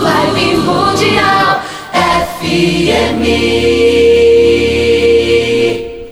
Live Mundial FM.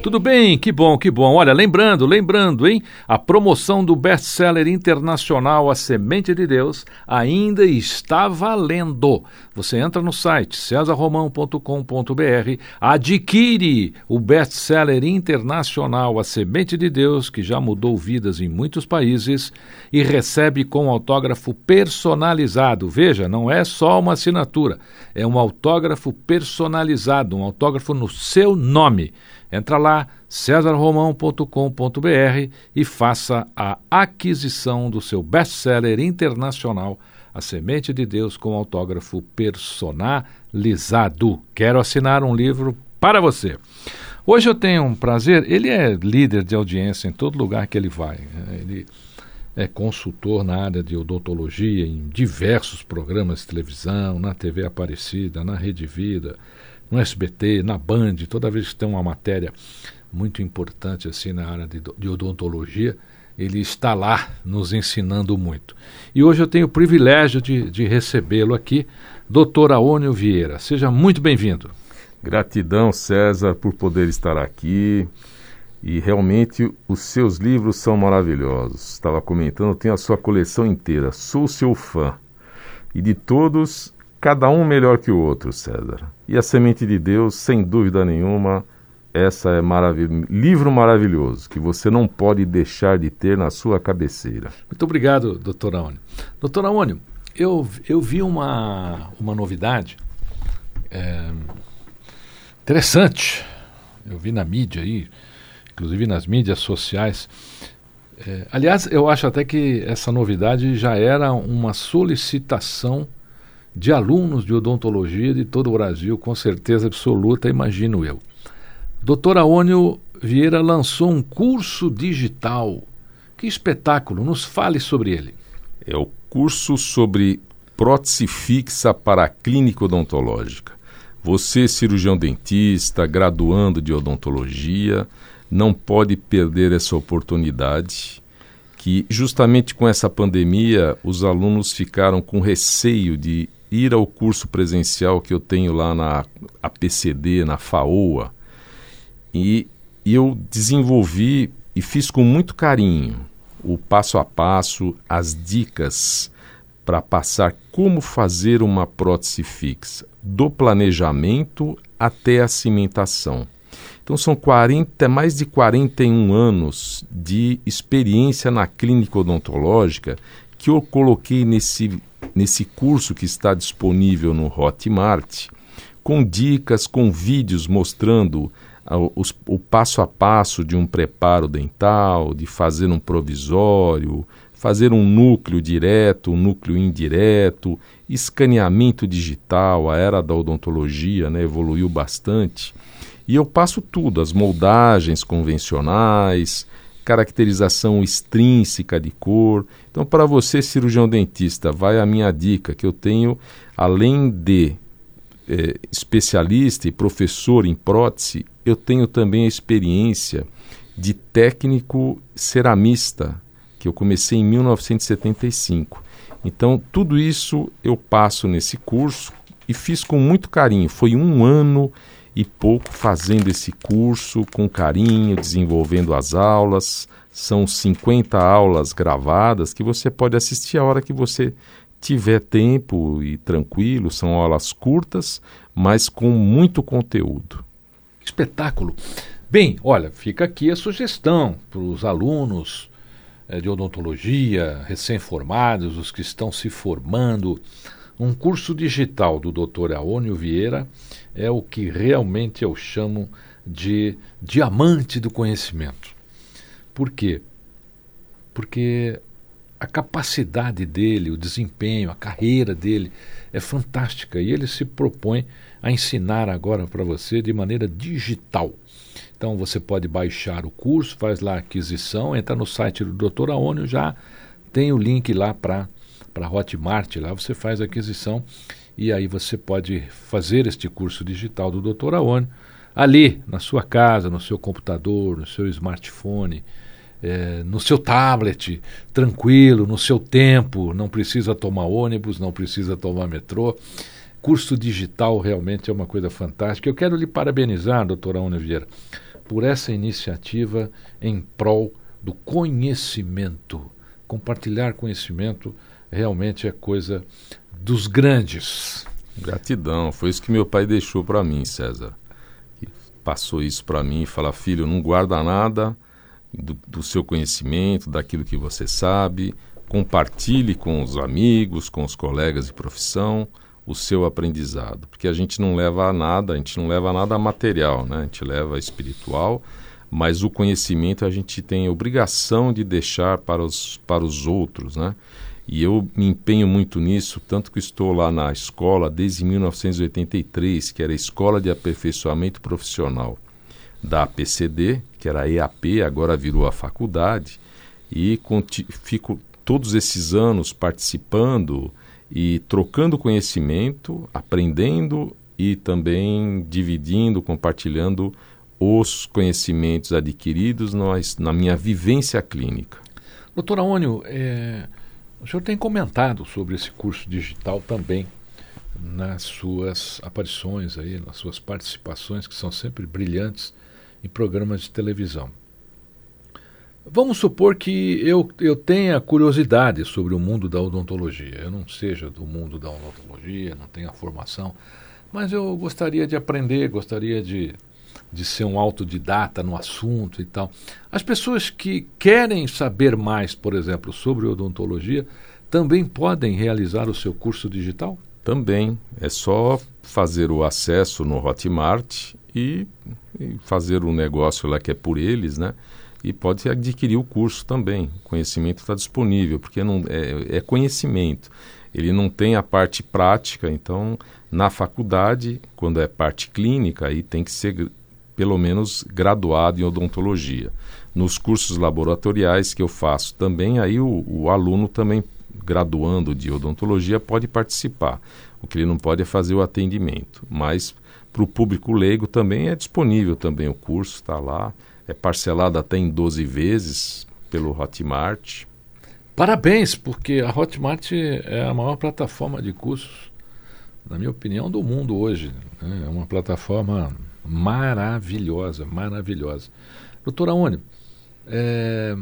Tudo bem? Que bom, que bom. Olha, lembrando, lembrando, hein? A promoção do best-seller internacional A Semente de Deus ainda está valendo. Você entra no site cesarromão.com.br, adquire o best-seller internacional A Semente de Deus, que já mudou vidas em muitos países, e recebe com autógrafo personalizado. Veja, não é só uma assinatura, é um autógrafo personalizado, um autógrafo no seu nome. Entra lá, cesarromão.com.br e faça a aquisição do seu best-seller internacional, A Semente de Deus, com autógrafo personalizado. Quero assinar um livro para você. Hoje eu tenho um prazer, ele é líder de audiência em todo lugar que ele vai. Ele é consultor na área de odontologia em diversos programas de televisão, na TV Aparecida, na Rede Vida no SBT, na Band, toda vez que tem uma matéria muito importante assim na área de, de odontologia, ele está lá nos ensinando muito. E hoje eu tenho o privilégio de, de recebê-lo aqui, doutor Aônio Vieira. Seja muito bem-vindo. Gratidão, César, por poder estar aqui. E realmente os seus livros são maravilhosos. Estava comentando, tenho a sua coleção inteira. Sou seu fã. E de todos, cada um melhor que o outro, César. E a semente de Deus, sem dúvida nenhuma, essa é maravilhoso, livro maravilhoso que você não pode deixar de ter na sua cabeceira. Muito obrigado, doutor Aônio. Doutor Aônio, eu, eu vi uma, uma novidade é, interessante. Eu vi na mídia aí, inclusive nas mídias sociais. É, aliás, eu acho até que essa novidade já era uma solicitação de alunos de odontologia de todo o Brasil, com certeza absoluta, imagino eu. Doutor Aônio Vieira lançou um curso digital. Que espetáculo! Nos fale sobre ele. É o curso sobre prótese fixa para a clínica odontológica. Você, cirurgião dentista, graduando de odontologia, não pode perder essa oportunidade que justamente com essa pandemia os alunos ficaram com receio de ir ao curso presencial que eu tenho lá na APCD, na FAOA, e, eu desenvolvi e fiz com muito carinho o passo a passo, as dicas para passar como fazer uma prótese fixa, do planejamento até a cimentação. Então são 40, mais de 41 anos de experiência na clínica odontológica que eu coloquei nesse nesse curso que está disponível no Hotmart, com dicas, com vídeos mostrando os, o passo a passo de um preparo dental, de fazer um provisório, fazer um núcleo direto, um núcleo indireto, escaneamento digital, a era da odontologia né, evoluiu bastante. E eu passo tudo, as moldagens convencionais, caracterização extrínseca de cor. Então, para você, cirurgião dentista, vai a minha dica que eu tenho, além de é, especialista e professor em prótese, eu tenho também a experiência de técnico ceramista que eu comecei em 1975. Então, tudo isso eu passo nesse curso e fiz com muito carinho. Foi um ano e pouco fazendo esse curso com carinho, desenvolvendo as aulas. São 50 aulas gravadas que você pode assistir a hora que você tiver tempo e tranquilo. São aulas curtas, mas com muito conteúdo. Espetáculo. Bem, olha, fica aqui a sugestão para os alunos é, de odontologia, recém-formados, os que estão se formando. Um curso digital do Dr. Aônio Vieira é o que realmente eu chamo de diamante do conhecimento. Por quê? Porque a capacidade dele, o desempenho, a carreira dele é fantástica e ele se propõe a ensinar agora para você de maneira digital. Então você pode baixar o curso, faz lá a aquisição, entra no site do Dr. Aônio, já tem o link lá para para Hotmart, lá você faz a aquisição e aí você pode fazer este curso digital do Dr. Aônio ali na sua casa, no seu computador, no seu smartphone, é, no seu tablet, tranquilo, no seu tempo, não precisa tomar ônibus, não precisa tomar metrô. Curso digital realmente é uma coisa fantástica. Eu quero lhe parabenizar, doutora Ana Vieira, por essa iniciativa em prol do conhecimento. Compartilhar conhecimento realmente é coisa dos grandes. Gratidão, foi isso que meu pai deixou para mim, César. Passou isso para mim e fala: filho, não guarda nada do, do seu conhecimento, daquilo que você sabe, compartilhe com os amigos, com os colegas de profissão o seu aprendizado, porque a gente não leva a nada, a gente não leva nada material, né? A gente leva espiritual, mas o conhecimento a gente tem a obrigação de deixar para os, para os outros, né? E eu me empenho muito nisso, tanto que estou lá na escola desde 1983, que era a Escola de Aperfeiçoamento Profissional da APCD, que era a EAP, agora virou a faculdade, e fico todos esses anos participando, e trocando conhecimento, aprendendo e também dividindo, compartilhando os conhecimentos adquiridos nós, na minha vivência clínica. Doutor Aônio, é, o senhor tem comentado sobre esse curso digital também nas suas aparições aí, nas suas participações, que são sempre brilhantes em programas de televisão. Vamos supor que eu, eu tenha curiosidade sobre o mundo da odontologia. Eu não seja do mundo da odontologia, não tenha formação, mas eu gostaria de aprender, gostaria de, de ser um autodidata no assunto e tal. As pessoas que querem saber mais, por exemplo, sobre odontologia, também podem realizar o seu curso digital? Também. É só fazer o acesso no Hotmart e, e fazer o um negócio lá que é por eles, né? e pode adquirir o curso também. O conhecimento está disponível, porque não é, é, conhecimento. Ele não tem a parte prática, então na faculdade, quando é parte clínica, aí tem que ser pelo menos graduado em odontologia. Nos cursos laboratoriais que eu faço também, aí o, o aluno também graduando de odontologia pode participar. O que ele não pode é fazer o atendimento, mas para o público leigo também é disponível também o curso, está lá é parcelado até em 12 vezes pelo Hotmart. Parabéns, porque a Hotmart é a maior plataforma de cursos, na minha opinião, do mundo hoje. Né? É uma plataforma maravilhosa, maravilhosa. Doutora Oni, é,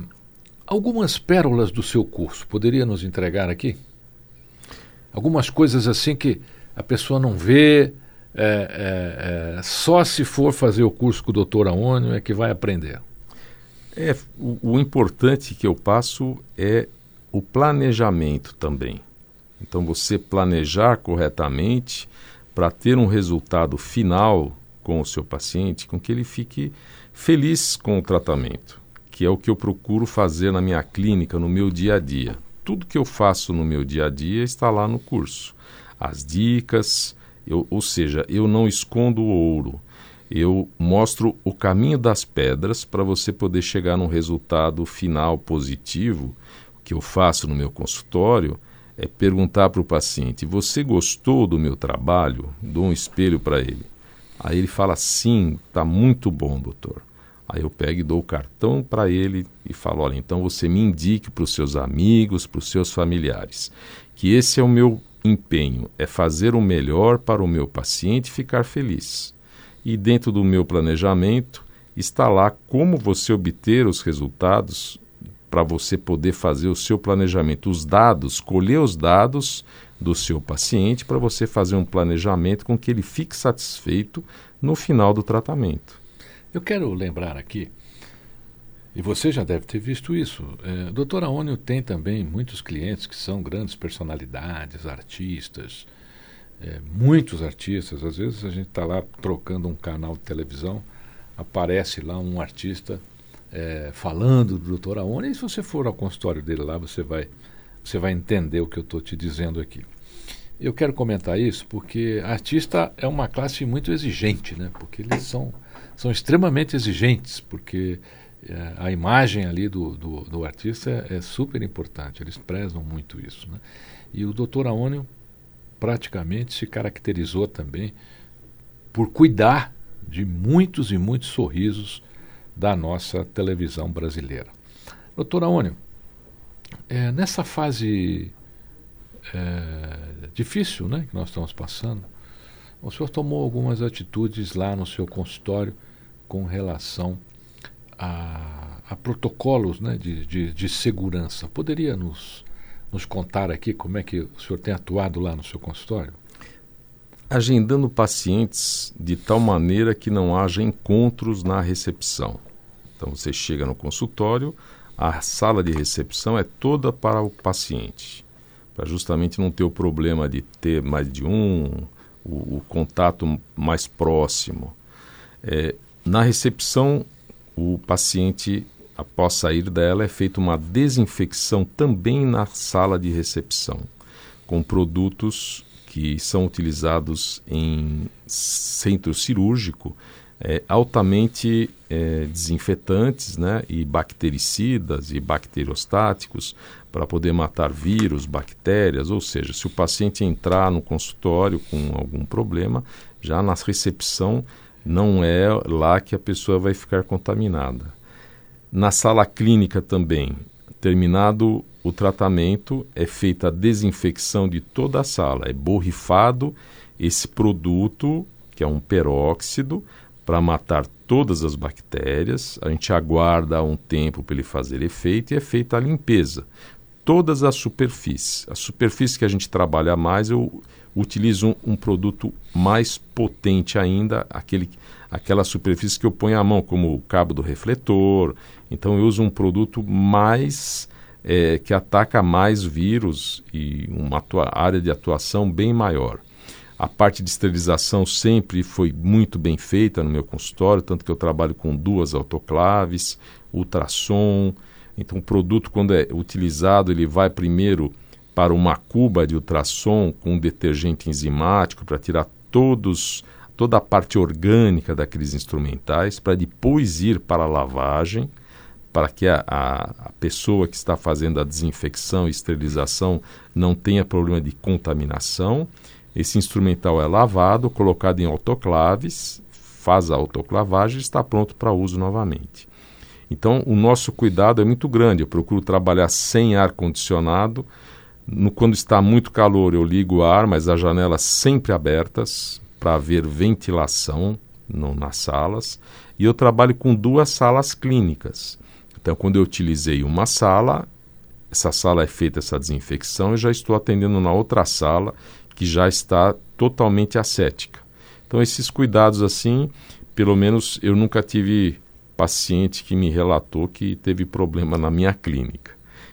algumas pérolas do seu curso, poderia nos entregar aqui? Algumas coisas assim que a pessoa não vê, é, é, é, só se for fazer o curso com o doutor Aônio é que vai aprender. É, o, o, importante que eu passo é o planejamento também. Então, você planejar corretamente para ter um resultado final com o seu paciente, com que ele fique feliz com o tratamento, que é o que eu procuro fazer na minha clínica, no meu dia a dia. Tudo que eu faço no meu dia a dia está lá no curso. As dicas, eu, ou seja, eu não escondo o ouro. Eu mostro o caminho das pedras para você poder chegar num resultado final positivo. O que eu faço no meu consultório é perguntar para o paciente: Você gostou do meu trabalho? Dou um espelho para ele. Aí ele fala: Sim, está muito bom, doutor. Aí eu pego e dou o cartão para ele e falo: olha, então você me indique para os seus amigos, para os seus familiares, que esse é o meu empenho, é fazer o melhor para o meu paciente ficar feliz. E dentro do meu planejamento está lá como você obter os resultados para você poder fazer o seu planejamento, os dados, colher os dados do seu paciente para você fazer um planejamento com que ele fique satisfeito no final do tratamento. Eu quero lembrar aqui, e você já deve ter visto isso, é, Dr. Aônio tem também muitos clientes que são grandes personalidades, artistas, é, muitos artistas. Às vezes a gente está lá trocando um canal de televisão, aparece lá um artista é, falando do Dr. Aônio, e se você for ao consultório dele lá, você vai você vai entender o que eu estou te dizendo aqui. Eu quero comentar isso porque artista é uma classe muito exigente, né? Porque eles são, são extremamente exigentes, porque é, a imagem ali do, do, do artista é, é, super importante, eles prezam muito isso. Né? E o doutor Aônio praticamente se caracterizou também por cuidar de muitos e muitos sorrisos da nossa televisão brasileira. Doutor Aônio, é, nessa fase é, difícil né, que nós estamos passando, o senhor tomou algumas atitudes lá no seu consultório com relação a, a protocolos né, de, de, de, segurança. Poderia nos, nos contar aqui como é que o senhor tem atuado lá no seu consultório? Agendando pacientes de tal maneira que não haja encontros na recepção. Então você chega no consultório, a sala de recepção é toda para o paciente, para justamente não ter o problema de ter mais de um, o, o contato mais próximo. É, na recepção, o paciente, após sair dela, é feita uma desinfecção também na sala de recepção, com produtos que são utilizados em centro cirúrgico é, altamente é, desinfetantes né, e bactericidas e bacteriostáticos para poder matar vírus, bactérias, ou seja, se o paciente entrar no consultório com algum problema, já na recepção não é lá que a pessoa vai ficar contaminada. Na sala clínica também, terminado o tratamento, é feita a desinfecção de toda a sala, é borrifado esse produto, que é um peróxido, para matar todas as bactérias. A gente aguarda um tempo para ele fazer efeito e é feita a limpeza. Todas as superfícies. A superfície que a gente trabalha mais, eu utilizo um, um produto mais potente ainda, aquele, aquela superfície que eu ponho a mão, como o cabo do refletor. Então eu uso um produto mais é, que ataca mais vírus e uma área de atuação bem maior. A parte de esterilização sempre foi muito bem feita no meu consultório, tanto que eu trabalho com duas autoclaves, ultrassom. Então, o produto, quando é utilizado, ele vai primeiro para uma cuba de ultrassom com um detergente enzimático para tirar todos toda a parte orgânica daqueles instrumentais, para depois ir para a lavagem, para que a, a, pessoa que está fazendo a desinfecção e esterilização não tenha problema de contaminação. Esse instrumental é lavado, colocado em autoclaves, faz a autoclavagem e está pronto para uso novamente. Então, o nosso cuidado é muito grande. Eu procuro trabalhar sem ar condicionado. Quando está muito calor, eu ligo o ar, mas as janelas sempre abertas para haver ventilação no, nas salas. E eu trabalho com duas salas clínicas. Então, quando eu utilizei uma sala, essa sala é feita essa desinfecção, eu já estou atendendo na outra sala que já está totalmente ascética. Então, esses cuidados assim, pelo menos eu nunca tive paciente que me relatou que teve problema na minha clínica.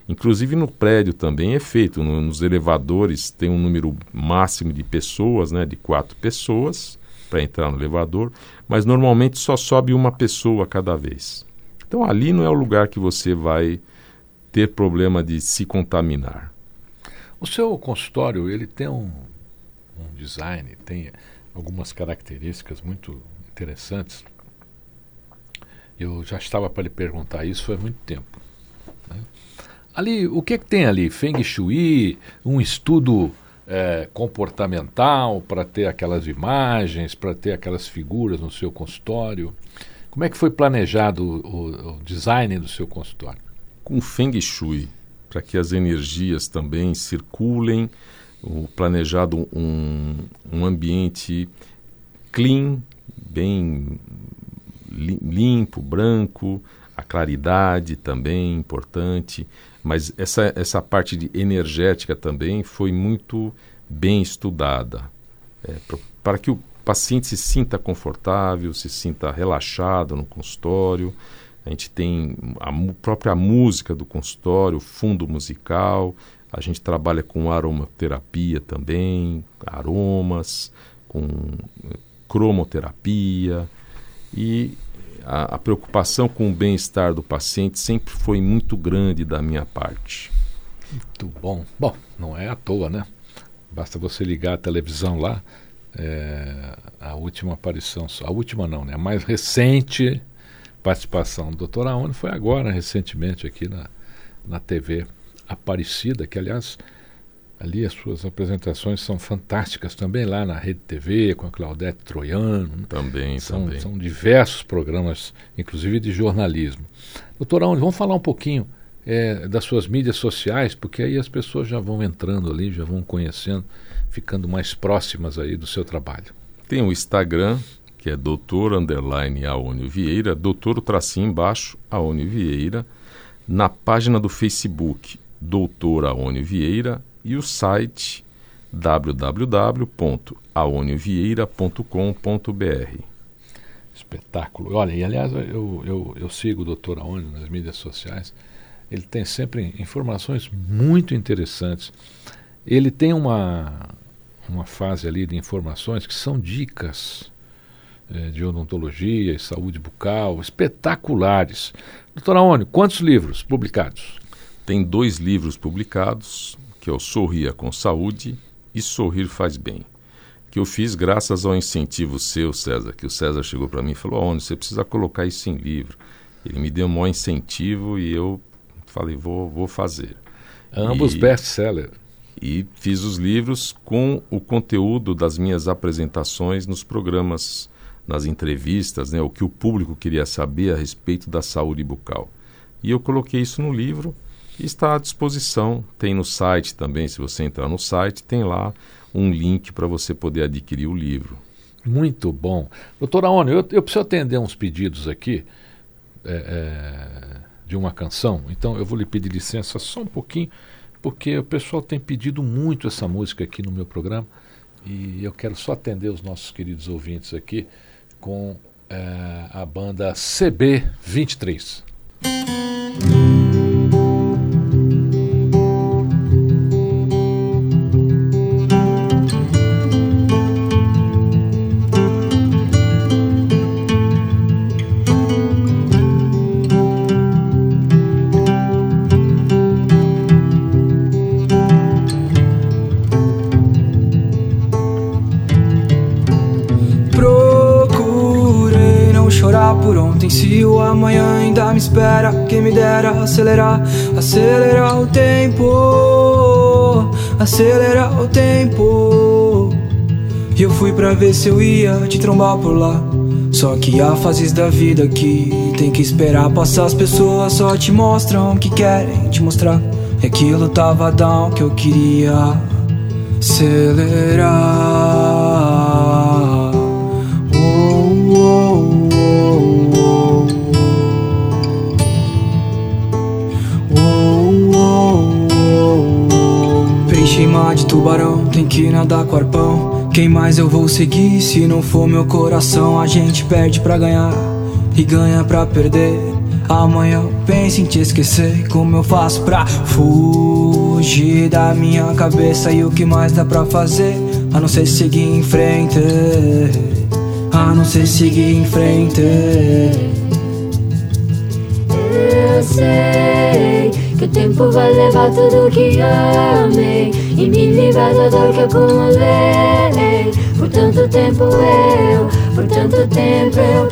Inclusive no prédio também é feito, no, nos elevadores tem um número máximo de pessoas, né, de quatro pessoas para entrar no elevador, mas normalmente só sobe uma pessoa cada vez. Então ali não é o lugar que você vai ter problema de se contaminar. O seu consultório ele tem um, um design, tem algumas características muito interessantes. Eu já estava para lhe perguntar isso faz muito tempo. Né? Ali, o que, é que tem ali? Feng Shui, um estudo é, comportamental para ter aquelas imagens, para ter aquelas figuras no seu consultório. Como é que foi planejado o, o, design do seu consultório? Com Feng Shui, para que as energias também circulem, o planejado um, um ambiente clean, bem limpo, branco, a claridade também importante, mas essa, essa parte de energética também foi muito bem estudada, é, para que o paciente se sinta confortável, se sinta relaxado no consultório. A gente tem a própria música do consultório, fundo musical. A gente trabalha com aromaterapia também, aromas, com eh, cromoterapia. E a, a preocupação com o bem-estar do paciente sempre foi muito grande da minha parte. Muito bom. Bom, não é à toa, né? Basta você ligar a televisão lá, é, a última aparição, a última não, né? A mais recente participação do Dr. Aone foi agora, recentemente, aqui na, na TV Aparecida, que aliás ali as suas apresentações são fantásticas também lá na Rede TV, com a Claudete Troiano. Né? Também, são, também. São diversos programas, inclusive de jornalismo. Doutor Aone, vamos falar um pouquinho é, das suas mídias sociais, porque aí as pessoas já vão entrando ali, já vão conhecendo, ficando mais próximas aí do seu trabalho. Tem o Instagram, que é doutor underline Aônio Vieira, doutor tracinho embaixo, Aônio Vieira, na página do Facebook, doutor Aônio Vieira, e o site www.aonivieira.com.br. Espetáculo. Olha, e aliás, eu, eu, eu sigo o doutor Aônio nas mídias sociais ele tem sempre informações muito interessantes. Ele tem uma, uma fase ali de informações que são dicas é, de odontologia e saúde bucal espetaculares. Doutor Aônio, quantos livros publicados? Tem dois livros publicados, que é o Sorria com Saúde e Sorrir Faz Bem, que eu fiz graças ao incentivo seu, César, que o César chegou para mim e falou, Aônio, você precisa colocar isso em livro. Ele me deu um maior incentivo e eu Falei, vou, vou fazer. Ambos best-seller. E fiz os livros com o conteúdo das minhas apresentações nos programas, nas entrevistas, né, o que o público queria saber a respeito da saúde bucal. E eu coloquei isso no livro e está à disposição. Tem no site também, se você entrar no site, tem lá um link para você poder adquirir o livro. Muito bom. Doutora Oni, eu, eu preciso atender uns pedidos aqui. É, é de uma canção. Então eu vou lhe pedir licença só um pouquinho, porque o pessoal tem pedido muito essa música aqui no meu programa e eu quero só atender os nossos queridos ouvintes aqui com é, a banda CB23. Se o amanhã ainda me espera. Quem me dera acelerar, acelerar o tempo, acelerar o tempo. E eu fui pra ver se eu ia te trombar por lá. Só que há fases da vida que tem que esperar passar. As pessoas só te mostram o que querem te mostrar. E aquilo tava down que eu queria acelerar. Chima de tubarão, tem que nadar com arpão. Quem mais eu vou seguir se não for meu coração? A gente perde pra ganhar e ganha pra perder. Amanhã eu penso em te esquecer. Como eu faço pra fugir da minha cabeça? E o que mais dá pra fazer? A não ser seguir em frente. A não ser seguir em frente. Eu sei que o tempo vai levar tudo que amei e me livrar da dor que acumulei. Por tanto tempo eu, por tanto tempo eu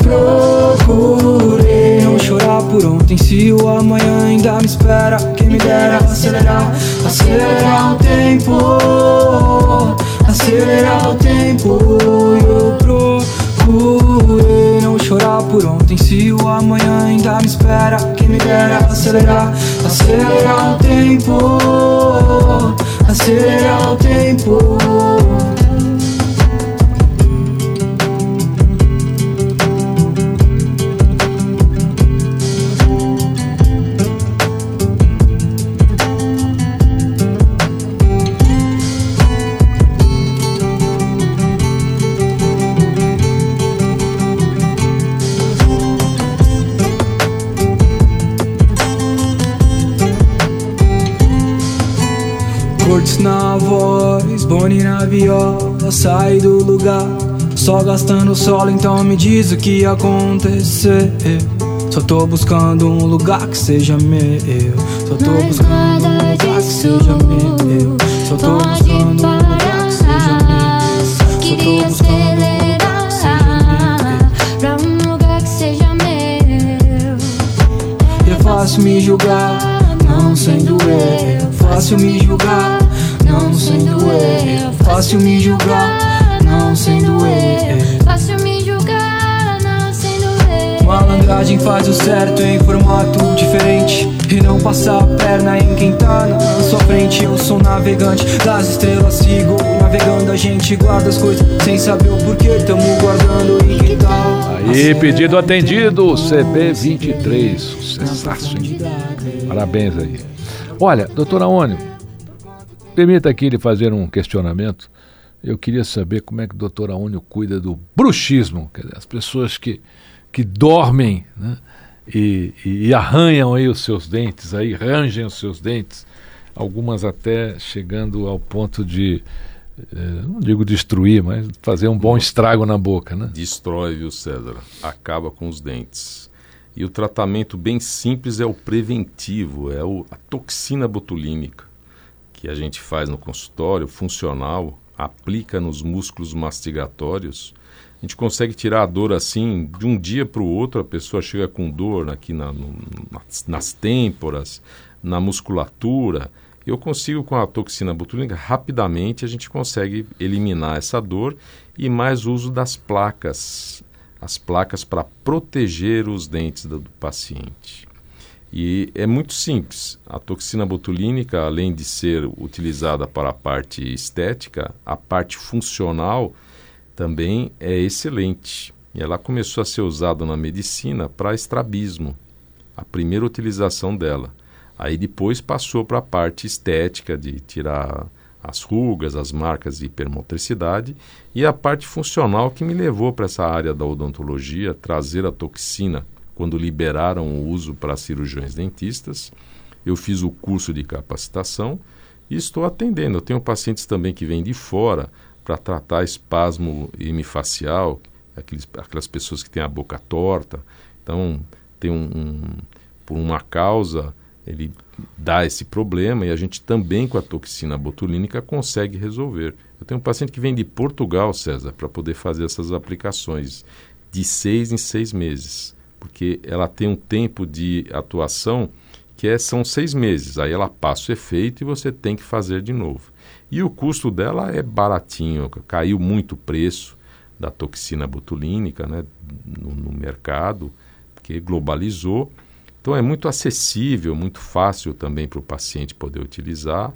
procurei não chorar por ontem se o amanhã ainda me espera. Quem me dera acelerar, acelerar o tempo, acelerar o tempo. Chorar por ontem. Se o amanhã ainda me espera, quem me dera acelerar, acelerar o tempo, acelerar o tempo. Cortes na voz, Boni na viola, sai do lugar. Só gastando solo, então me diz o que ia acontecer. Só tô buscando um lugar que seja meu. Só tô Mas buscando um lugar que seja meu. Só tô buscando um lugar que seja meu. Só tô queria buscando um lugar que seja acelerar pra um lugar que seja meu. meu. É fácil me julgar, não sendo eu. Fácil me julgar. Fácil me julgar, não sendo eu. Fácil me julgar, não sendo eu. Malandragem faz o certo em formato diferente E não passar a perna em quem tá na sua frente Eu sou navegante das estrelas, sigo navegando A gente guarda as coisas sem saber o porquê Tamo guardando e que tal Aí, pedido atendido, CB23. Sucessaço, hein? Parabéns aí. Olha, doutora Ônio, permita aqui lhe fazer um questionamento. Eu queria saber como é que o doutor Aônio cuida do bruxismo, quer dizer, as pessoas que, que dormem né, e, e, arranham aí os seus dentes, aí rangem os seus dentes, algumas até chegando ao ponto de, eh, não digo destruir, mas fazer um bom estrago na boca, né? Destrói, viu, César? Acaba com os dentes. E o tratamento bem simples é o preventivo, é o, a toxina botulínica, que a gente faz no consultório, funcional, aplica nos músculos mastigatórios. A gente consegue tirar a dor assim, de um dia para o outro, a pessoa chega com dor aqui na, no, nas, nas têmporas, na musculatura. Eu consigo, com a toxina botulínica, rapidamente a gente consegue eliminar essa dor e mais uso das placas as placas para proteger os dentes do, do paciente. E é muito simples. A toxina botulínica, além de ser utilizada para a parte estética, a parte funcional também é excelente. E ela começou a ser usada na medicina para estrabismo, a primeira utilização dela. Aí depois passou para a parte estética, de tirar as rugas, as marcas de hipermotricidade e a parte funcional que me levou para essa área da odontologia, trazer a toxina quando liberaram o uso para cirurgiões dentistas. Eu fiz o curso de capacitação e estou atendendo. Eu tenho pacientes também que vêm de fora para tratar espasmo hemifacial, aqueles, aquelas pessoas que têm a boca torta. Então, tem um, um por uma causa ele dá esse problema e a gente também com a toxina botulínica consegue resolver. Eu tenho um paciente que vem de Portugal, César, para poder fazer essas aplicações de seis em seis meses, porque ela tem um tempo de atuação que é, são seis meses. Aí ela passa o efeito e você tem que fazer de novo. E o custo dela é baratinho, caiu muito o preço da toxina botulínica né, no, no mercado, porque globalizou. Então é muito acessível, muito fácil também para o paciente poder utilizar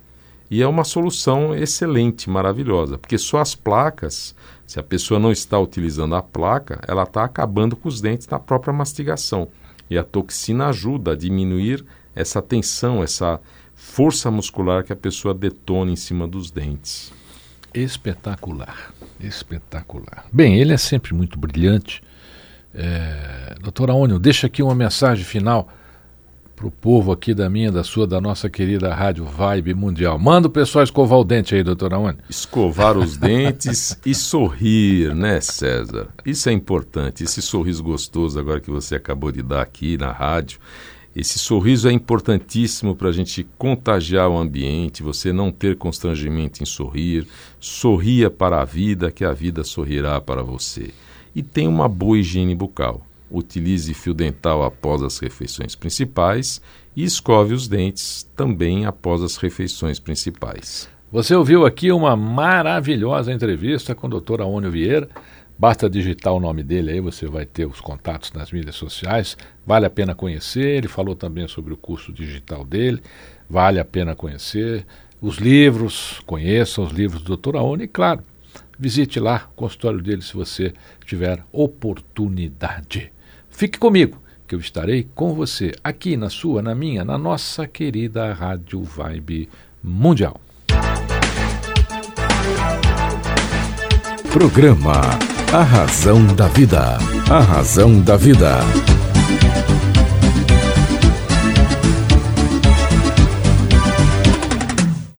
e é uma solução excelente, maravilhosa, porque só as placas, se a pessoa não está utilizando a placa, ela está acabando com os dentes na própria mastigação e a toxina ajuda a diminuir essa tensão, essa força muscular que a pessoa detona em cima dos dentes. Espetacular, espetacular. Bem, ele é sempre muito brilhante. É, doutora Ônio, deixa aqui uma mensagem final para o povo aqui da minha, da sua, da nossa querida Rádio Vibe Mundial. Manda o pessoal escovar o dente aí, doutora Ônio. Escovar os dentes e sorrir, né, César? Isso é importante. Esse sorriso gostoso agora que você acabou de dar aqui na rádio. Esse sorriso é importantíssimo para a gente contagiar o ambiente, você não ter constrangimento em sorrir. Sorria para a vida, que a vida sorrirá para você. E tenha uma boa higiene bucal. Utilize fio dental após as refeições principais e escove os dentes também após as refeições principais. Você ouviu aqui uma maravilhosa entrevista com o Dr. Aônio Vieira, Basta digitar o nome dele aí, você vai ter os contatos nas mídias sociais. Vale a pena conhecer. Ele falou também sobre o curso digital dele. Vale a pena conhecer. Os livros, conheçam os livros do Dr. Aone e, claro, visite lá o consultório dele se você tiver oportunidade. Fique comigo, que eu estarei com você aqui na sua, na minha, na nossa querida Rádio Vibe Mundial. Programa A Razão da Vida. A Razão da Vida.